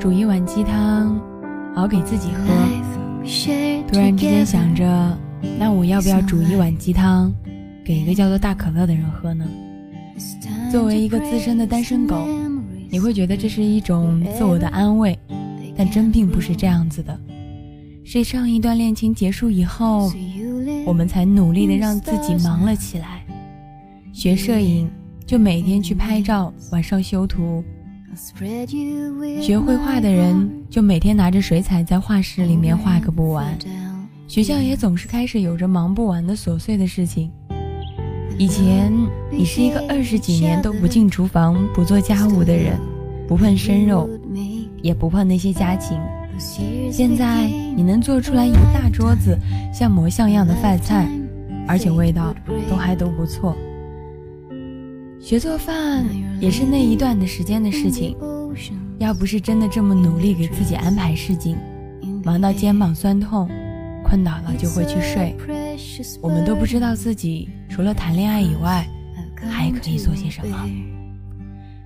煮一碗鸡汤，熬给自己喝。突然之间想着，那我要不要煮一碗鸡汤，给一个叫做大可乐的人喝呢？作为一个资深的单身狗，你会觉得这是一种自我的安慰，但真并不是这样子的。是上一段恋情结束以后，我们才努力的让自己忙了起来，学摄影就每天去拍照，晚上修图。学绘画的人就每天拿着水彩在画室里面画个不完，学校也总是开始有着忙不完的琐碎的事情。以前你是一个二十几年都不进厨房、不做家务的人，不碰生肉，也不碰那些家禽。现在你能做出来一大桌子像模像样的饭菜，而且味道都还都不错。学做饭也是那一段的时间的事情，要不是真的这么努力给自己安排事情，忙到肩膀酸痛，困倒了就会去睡，我们都不知道自己除了谈恋爱以外还可以做些什么。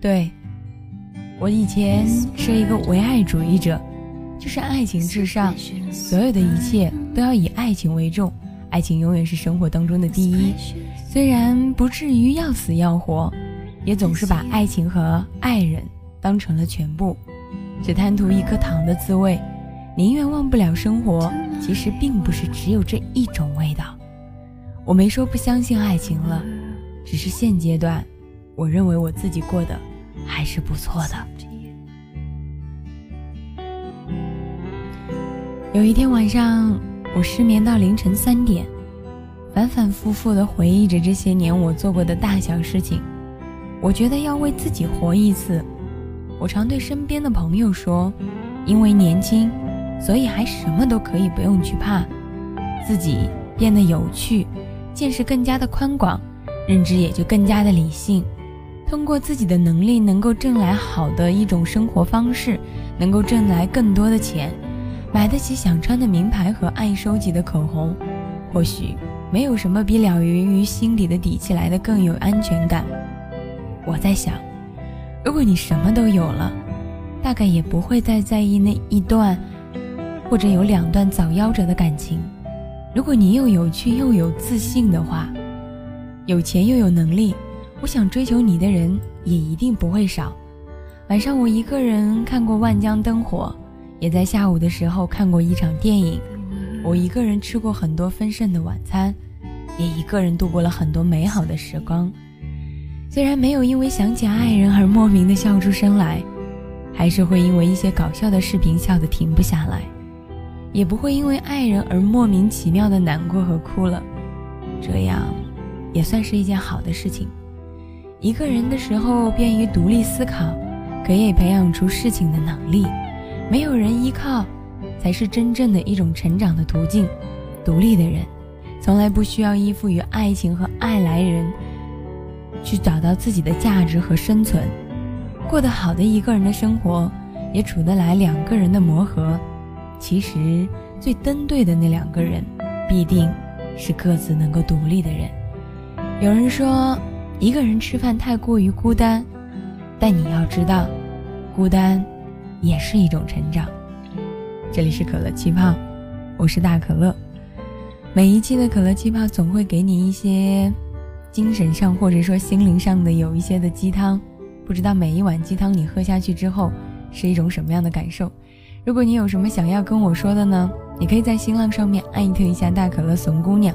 对，我以前是一个唯爱主义者，就是爱情至上，所有的一切都要以爱情为重，爱情永远是生活当中的第一。虽然不至于要死要活，也总是把爱情和爱人当成了全部，只贪图一颗糖的滋味，宁愿忘不了生活。其实并不是只有这一种味道。我没说不相信爱情了，只是现阶段，我认为我自己过得还是不错的。有一天晚上，我失眠到凌晨三点。反反复复地回忆着这些年我做过的大小事情，我觉得要为自己活一次。我常对身边的朋友说：“因为年轻，所以还什么都可以不用去怕，自己变得有趣，见识更加的宽广，认知也就更加的理性。通过自己的能力，能够挣来好的一种生活方式，能够挣来更多的钱，买得起想穿的名牌和爱收集的口红，或许。”没有什么比了于于心底的底气来的更有安全感。我在想，如果你什么都有了，大概也不会再在意那一段，或者有两段早夭折的感情。如果你又有趣又有自信的话，有钱又有能力，我想追求你的人也一定不会少。晚上我一个人看过《万江灯火》，也在下午的时候看过一场电影。我一个人吃过很多丰盛的晚餐，也一个人度过了很多美好的时光。虽然没有因为想起爱人而莫名的笑出声来，还是会因为一些搞笑的视频笑得停不下来，也不会因为爱人而莫名其妙的难过和哭了。这样，也算是一件好的事情。一个人的时候便于独立思考，可以培养出事情的能力，没有人依靠。才是真正的一种成长的途径。独立的人，从来不需要依附于爱情和爱来人，去找到自己的价值和生存。过得好的一个人的生活，也处得来两个人的磨合。其实，最登对的那两个人，必定是各自能够独立的人。有人说，一个人吃饭太过于孤单，但你要知道，孤单也是一种成长。这里是可乐气泡，我是大可乐。每一期的可乐气泡总会给你一些精神上或者说心灵上的有一些的鸡汤，不知道每一碗鸡汤你喝下去之后是一种什么样的感受？如果你有什么想要跟我说的呢？你可以在新浪上面艾特一下大可乐怂姑娘，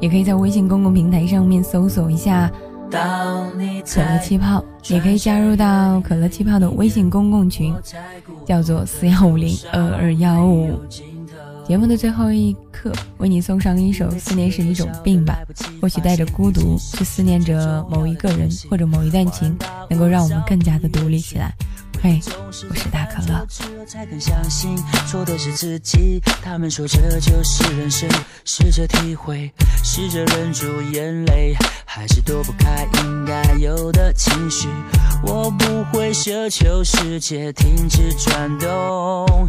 也可以在微信公共平台上面搜索一下。可乐气泡也可以加入到可乐气泡的微信公共群，叫做四幺五零二二幺五。节目的最后一刻，为你送上一首《思念是一种病》吧。或许带着孤独去思念着某一个人或者某一段情，能够让我们更加的独立起来。嘿，我是大可乐。才肯相信错的是自己。他们说这就是人生，试着体会，试着忍住眼泪，还是躲不开应该有的情绪。我不会奢求世界停止转动。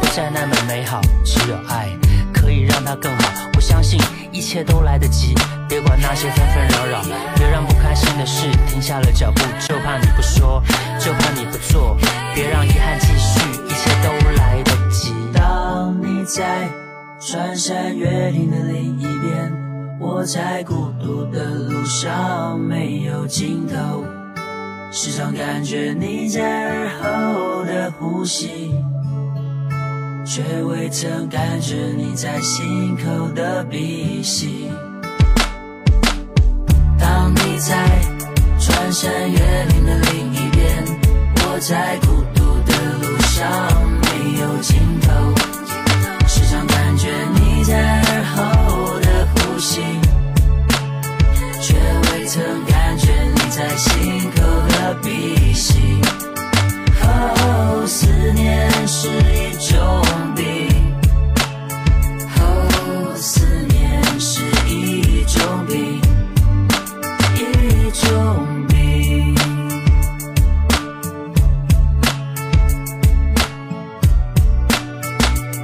不再那么美好，只有爱。可以让它更好，我相信一切都来得及。别管那些纷纷扰扰，别让不开心的事停下了脚步。就怕你不说，就怕你不做，别让遗憾继续，一切都来得及。当你在穿山越岭的另一边，我在孤独的路上没有尽头，时常感觉你在耳后的呼吸。却未曾感觉你在心口的鼻息。当你在穿山越岭的另一边，我在孤独的路上没有尽头，